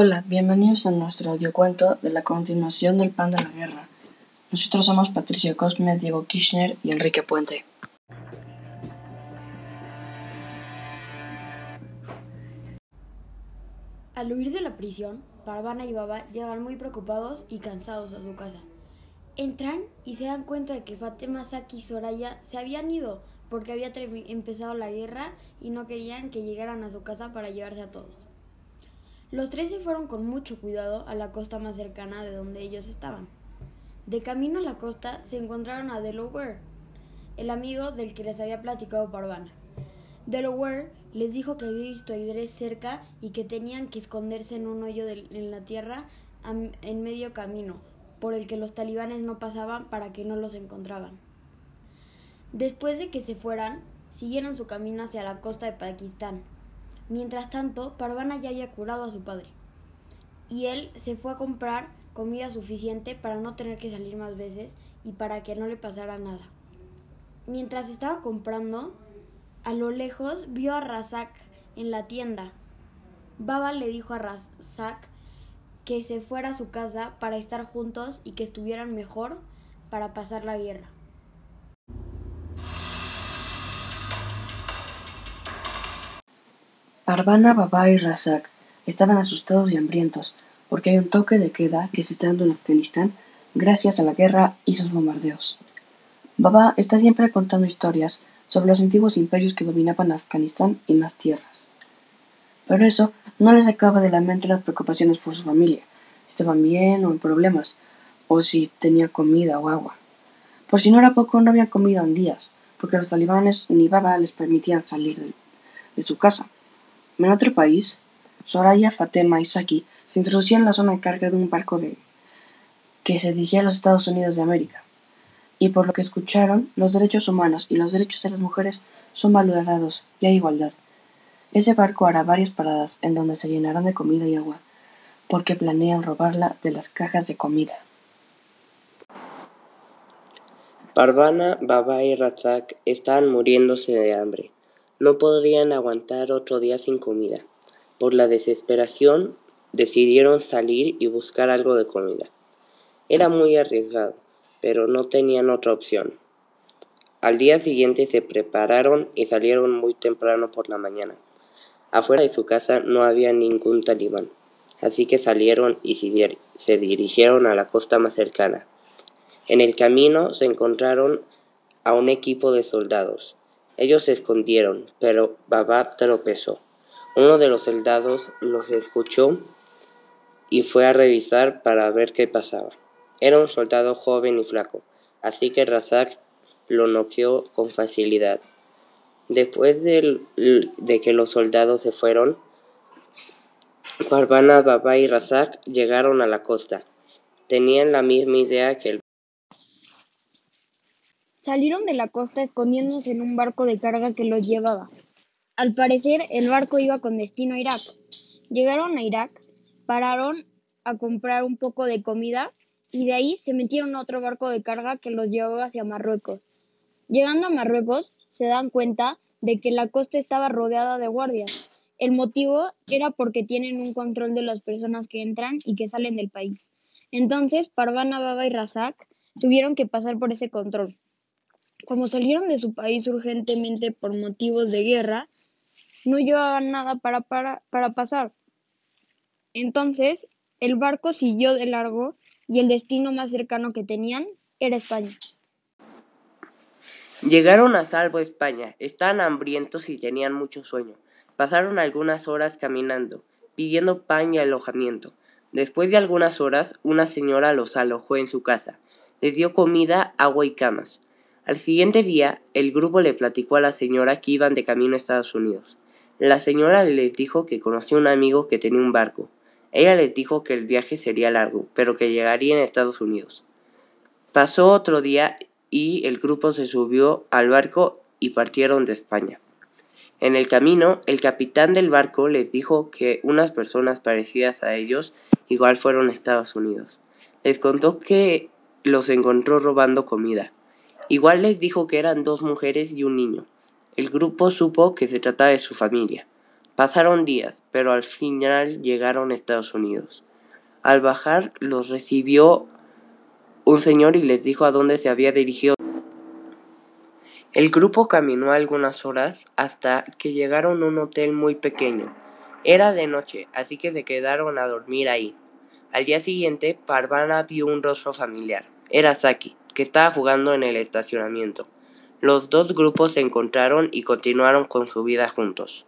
Hola, bienvenidos a nuestro audiocuento de la continuación del Pan de la Guerra. Nosotros somos Patricia Cosme, Diego Kirchner y Enrique Puente. Al huir de la prisión, Parvana y Baba llegan muy preocupados y cansados a su casa. Entran y se dan cuenta de que Fatima, Saki y Soraya se habían ido porque había empezado la guerra y no querían que llegaran a su casa para llevarse a todos. Los tres se fueron con mucho cuidado a la costa más cercana de donde ellos estaban. De camino a la costa se encontraron a Delaware, el amigo del que les había platicado Parvana. Delaware les dijo que había visto a Idris cerca y que tenían que esconderse en un hoyo en la tierra en medio camino, por el que los talibanes no pasaban para que no los encontraban. Después de que se fueran, siguieron su camino hacia la costa de Pakistán, Mientras tanto, Parvana ya había curado a su padre. Y él se fue a comprar comida suficiente para no tener que salir más veces y para que no le pasara nada. Mientras estaba comprando, a lo lejos vio a Razak en la tienda. Baba le dijo a Razak que se fuera a su casa para estar juntos y que estuvieran mejor para pasar la guerra. Parvana, Baba y Razak estaban asustados y hambrientos, porque hay un toque de queda que se está dando en Afganistán gracias a la guerra y sus bombardeos. Baba está siempre contando historias sobre los antiguos imperios que dominaban Afganistán y más tierras. Pero eso no les acaba de la mente las preocupaciones por su familia, si estaban bien o en problemas, o si tenía comida o agua. Por si no era poco, no habían comido en días, porque los talibanes ni Baba les permitían salir de su casa. En otro país, Soraya, Fatema y Saki se introducían en la zona de carga de un barco de que se dirigía a los Estados Unidos de América. Y por lo que escucharon, los derechos humanos y los derechos de las mujeres son valorados y hay igualdad. Ese barco hará varias paradas en donde se llenarán de comida y agua, porque planean robarla de las cajas de comida. Parvana, Baba y Razak estaban muriéndose de hambre. No podrían aguantar otro día sin comida. Por la desesperación, decidieron salir y buscar algo de comida. Era muy arriesgado, pero no tenían otra opción. Al día siguiente se prepararon y salieron muy temprano por la mañana. Afuera de su casa no había ningún talibán, así que salieron y se dirigieron a la costa más cercana. En el camino se encontraron a un equipo de soldados. Ellos se escondieron, pero Baba tropezó. Uno de los soldados los escuchó y fue a revisar para ver qué pasaba. Era un soldado joven y flaco, así que Razak lo noqueó con facilidad. Después de, que los soldados se fueron, Parvana, Baba y Razak llegaron a la costa. Tenían la misma idea que el Salieron de la costa escondiéndose en un barco de carga que los llevaba. Al parecer, el barco iba con destino a Irak. Llegaron a Irak, pararon a comprar un poco de comida y de ahí se metieron a otro barco de carga que los llevaba hacia Marruecos. Llegando a Marruecos, se dan cuenta de que la costa estaba rodeada de guardias. El motivo era porque tienen un control de las personas que entran y que salen del país. Entonces, Parvana, Baba y Razak tuvieron que pasar por ese control. Como salieron de su país urgentemente por motivos de guerra, no llevaban nada para, para, para pasar. Entonces, el barco siguió de largo y el destino más cercano que tenían era España. Llegaron a salvo a España, estaban hambrientos y tenían mucho sueño. Pasaron algunas horas caminando, pidiendo pan y alojamiento. Después de algunas horas, una señora los alojó en su casa. Les dio comida, agua y camas. Al siguiente día, el grupo le platicó a la señora que iban de camino a Estados Unidos. La señora les dijo que conocía un amigo que tenía un barco. Ella les dijo que el viaje sería largo, pero que llegaría a Estados Unidos. Pasó otro día y el grupo se subió al barco y partieron de España. En el camino, el capitán del barco les dijo que unas personas parecidas a ellos igual fueron a Estados Unidos. Les contó que los encontró robando comida. Igual les dijo que eran dos mujeres y un niño. El grupo supo que se trataba de su familia. Pasaron días, pero al final llegaron a Estados Unidos. Al bajar los recibió un señor y les dijo a dónde se había dirigido. El grupo caminó algunas horas hasta que llegaron a un hotel muy pequeño. Era de noche, así que se quedaron a dormir ahí. Al día siguiente, Parvana vio un rostro familiar. Era Saki, que estaba jugando en el estacionamiento. Los dos grupos se encontraron y continuaron con su vida juntos.